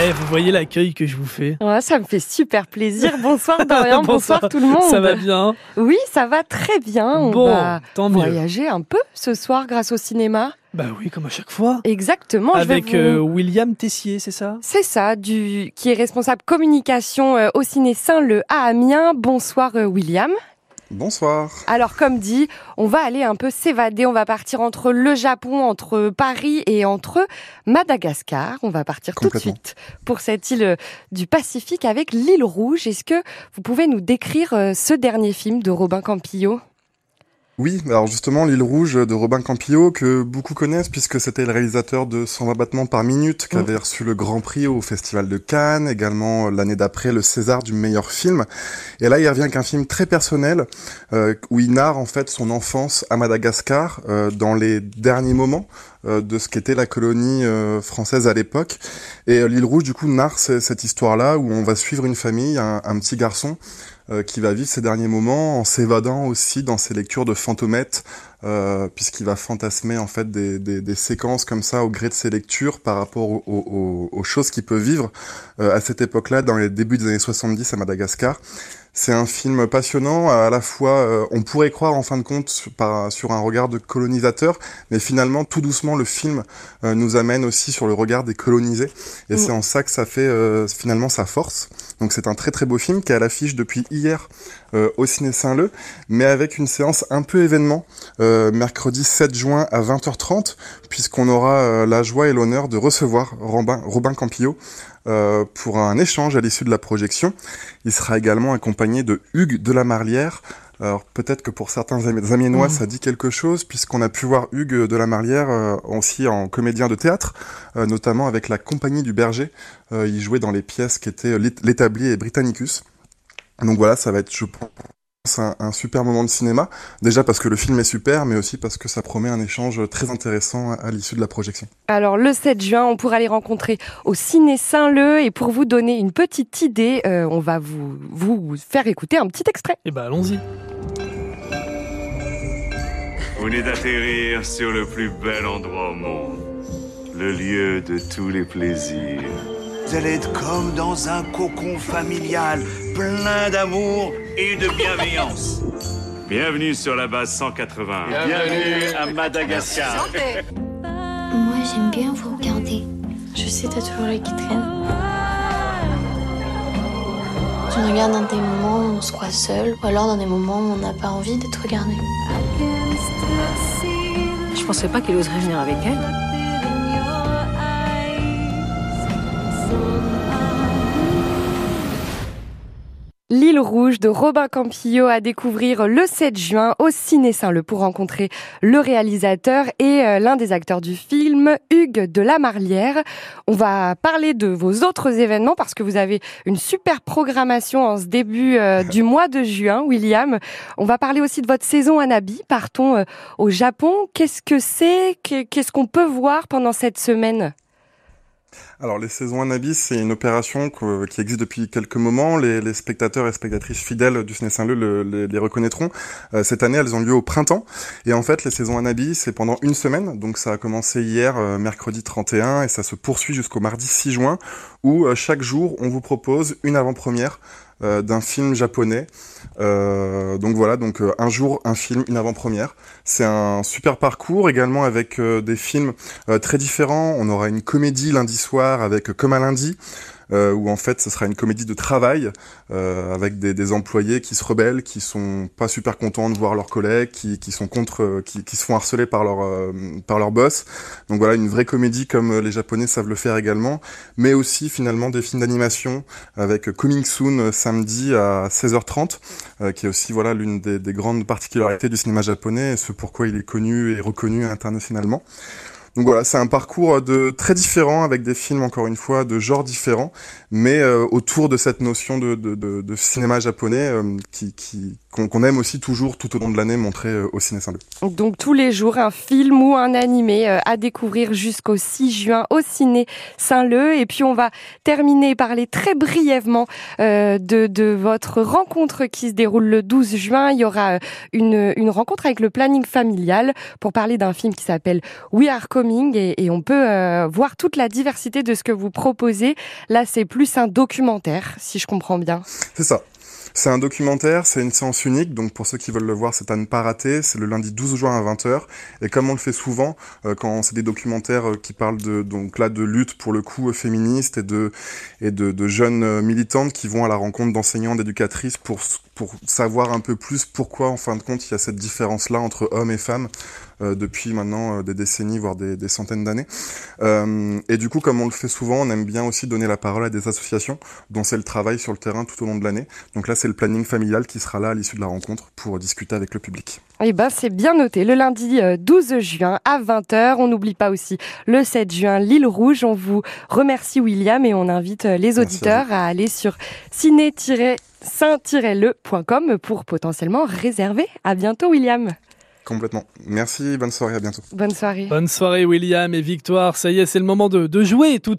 Eh, vous voyez l'accueil que je vous fais Ouais, ça me fait super plaisir. Bonsoir Dorian, bonsoir, tout le monde. Ça va bien? Oui, ça va très bien. On Bon, va tant mieux. voyager un peu ce soir grâce au cinéma. Bah oui, comme à chaque fois. Exactement. je vais Avec vous- euh, William Tessier, c'est ça? C'est ça, du qui est responsable communication euh, au ciné Saint-Leu à Amiens. Bonsoir euh, William. Bonsoir. Alors comme dit, on va aller un peu s'évader, on va partir entre le Japon, entre Paris et entre Madagascar. On va partir tout de suite pour cette île euh, du Pacifique avec l'île Rouge. Est-ce que vous pouvez nous décrire euh, ce dernier film de Robin Campillo? Oui, alors justement, L'île rouge de Robin Campillo, que beaucoup connaissent puisque c'était le réalisateur de 120 battements par minute, qui Mm. avait reçu le Grand Prix au Festival de Cannes, également l'année d'après le César du meilleur film. Et là, il revient qu'un film très personnel, euh, où il narre en fait son enfance à Madagascar, euh, dans les derniers moments euh, de ce qu'était la colonie française à l'époque. Et L'île rouge, du coup, narre ce- cette histoire-là, où on va suivre une famille, un, un petit garçon, euh, qui va vivre ces derniers moments en s'évadant aussi dans ses lectures de fantomètres, euh, puisqu'il va fantasmer en fait des, des, séquences comme ça au gré de ses lectures par rapport au- au- au- aux choses qu'il peut vivre euh, à cette époque-là, dans les débuts des années 70 à Madagascar. C'est un film passionnant, à la fois, euh, on pourrait croire en fin de compte sur, par- sur un regard de colonisateur, mais finalement, tout doucement, le film euh, nous amène aussi sur le regard des colonisés, et Mm. c'est en ça que ça fait euh, finalement sa force. Donc c'est un très très beau film qui est à l'affiche depuis hier euh, au Ciné Saint-Leu, mais avec une séance un peu événement, euh, mercredi 7 juin à 20h30, puisqu'on aura euh, la joie et l'honneur de recevoir Robin, Robin Campillo euh, pour un échange à l'issue de la projection. Il sera également accompagné de Hugues de la Marlière. Alors peut-être que pour certains Ami- Amiénois Mhm. ça dit quelque chose puisqu'on a pu voir Hugues de la Marlière euh, aussi en comédien de théâtre, euh, notamment avec la Compagnie du Berger. Euh, il jouait dans les pièces qui étaient L'Ét- l'établi et Britannicus. Donc voilà, ça va être je pense un, un super moment de cinéma. Déjà parce que le film est super, mais aussi parce que ça promet un échange très intéressant à, à l'issue de la projection. Alors le 7 juin, on pourra les rencontrer au Ciné Saint-Leu et pour vous donner une petite idée, euh, on va vous, vous faire écouter un petit extrait. Eh bah allons-y. Vous venez d'atterrir sur le plus bel endroit au monde. Le lieu de tous les plaisirs. Vous allez être comme dans un cocon familial, plein d'amour et de bienveillance. Bienvenue sur la base 180. Bienvenue à Madagascar. Moi, j'aime bien vous regarder. Je sais, t'as toujours les qui traînent. Tu me regardes dans des moments où on se croit seul, ou alors dans des moments où on n'a pas envie d'être regardé. Je pensais pas qu'il oserait venir avec elle. L'île rouge de Robin Campillo à découvrir le 7 juin au Ciné Saint-Leu pour rencontrer le réalisateur et euh, l'un des acteurs du film, Hugues de la Marlière. On va parler de vos autres événements parce que vous avez une super programmation en ce début euh, du mois de juin, William. On va parler aussi de votre saison Anabi. Partons euh, au Japon. Qu'est-ce que c'est? Que- Qu'est-ce qu'on peut voir pendant cette semaine? Alors, les saisons Anabi, c'est une opération qui existe depuis quelques moments. Les, spectateurs et spectatrices fidèles du Ciné Saint-Leu le- les, reconnaîtront. Euh, cette année, elles ont lieu au printemps. Et en fait, les saisons Anabi, c'est pendant une semaine. Donc, ça a commencé hier, euh, mercredi 31, et ça se poursuit jusqu'au mardi 6 juin, où euh, chaque jour, on vous propose une avant-première d'un film japonais. Donc voilà, donc un jour, un film, une avant-première. C'est un super parcours également avec des films très différents. On aura une comédie lundi soir avec Comme un lundi, euh, où en fait ce sera une comédie de travail euh, avec des, employés qui se rebellent, qui sont pas super contents de voir leurs collègues, qui, sont contre, qui, se font harceler par leur euh, par leur boss. Donc voilà, une vraie comédie comme les Japonais savent le faire également, mais aussi finalement des films d'animation avec Coming Soon samedi à 16h30, euh, qui est aussi voilà l'une des, des grandes particularités du cinéma japonais, et ce pourquoi il est connu et reconnu internationalement. Donc voilà, c'est un parcours de très différent avec des films encore une fois de genres différents, mais euh, autour de cette notion de cinéma japonais euh, qui, qui, qu'on aime aussi toujours tout au long de l'année montrer euh, au Ciné Saint-Leu. Donc tous les jours, un film ou un animé euh, à découvrir jusqu'au 6 juin au Ciné Saint-Leu. Et puis on va terminer, parler très brièvement euh, de, de votre rencontre qui se déroule le 12 juin. Il y aura une, une rencontre avec le planning familial pour parler d'un film qui s'appelle We Are Coming et, et on peut voir toute la diversité de ce que vous proposez. Là, c'est plus un documentaire, si je comprends bien. C'est ça. C'est un documentaire, c'est une séance unique, donc pour ceux qui veulent le voir, c'est à ne pas rater. C'est le lundi 12 juin à 20h. Et comme on le fait souvent, euh, quand c'est des documentaires euh, qui parlent de, donc là, de lutte pour le coup euh, féministe et de, et de, jeunes militantes qui vont à la rencontre d'enseignants, d'éducatrices pour, pour savoir un peu plus pourquoi, en fin de compte, il y a cette différence-là entre hommes et femmes. Euh, depuis maintenant euh, des décennies, voire des, des centaines d'années. Euh, et du coup, comme on le fait souvent, on aime bien aussi donner la parole à des associations dont c'est le travail sur le terrain tout au long de l'année. Donc là, c'est le planning familial qui sera là à l'issue de la rencontre pour discuter avec le public. Eh ben, c'est bien noté. Le lundi 12 juin à 20h. On n'oublie pas aussi le 7 juin, l'île Rouge. On vous remercie, William, et on invite les auditeurs à, à, aller sur ciné-saint-le.com pour potentiellement réserver. À bientôt, William. Complètement. Merci, bonne soirée, à bientôt. Bonne soirée. Bonne soirée William et Victoire. Ça y est, c'est le moment de, de jouer tout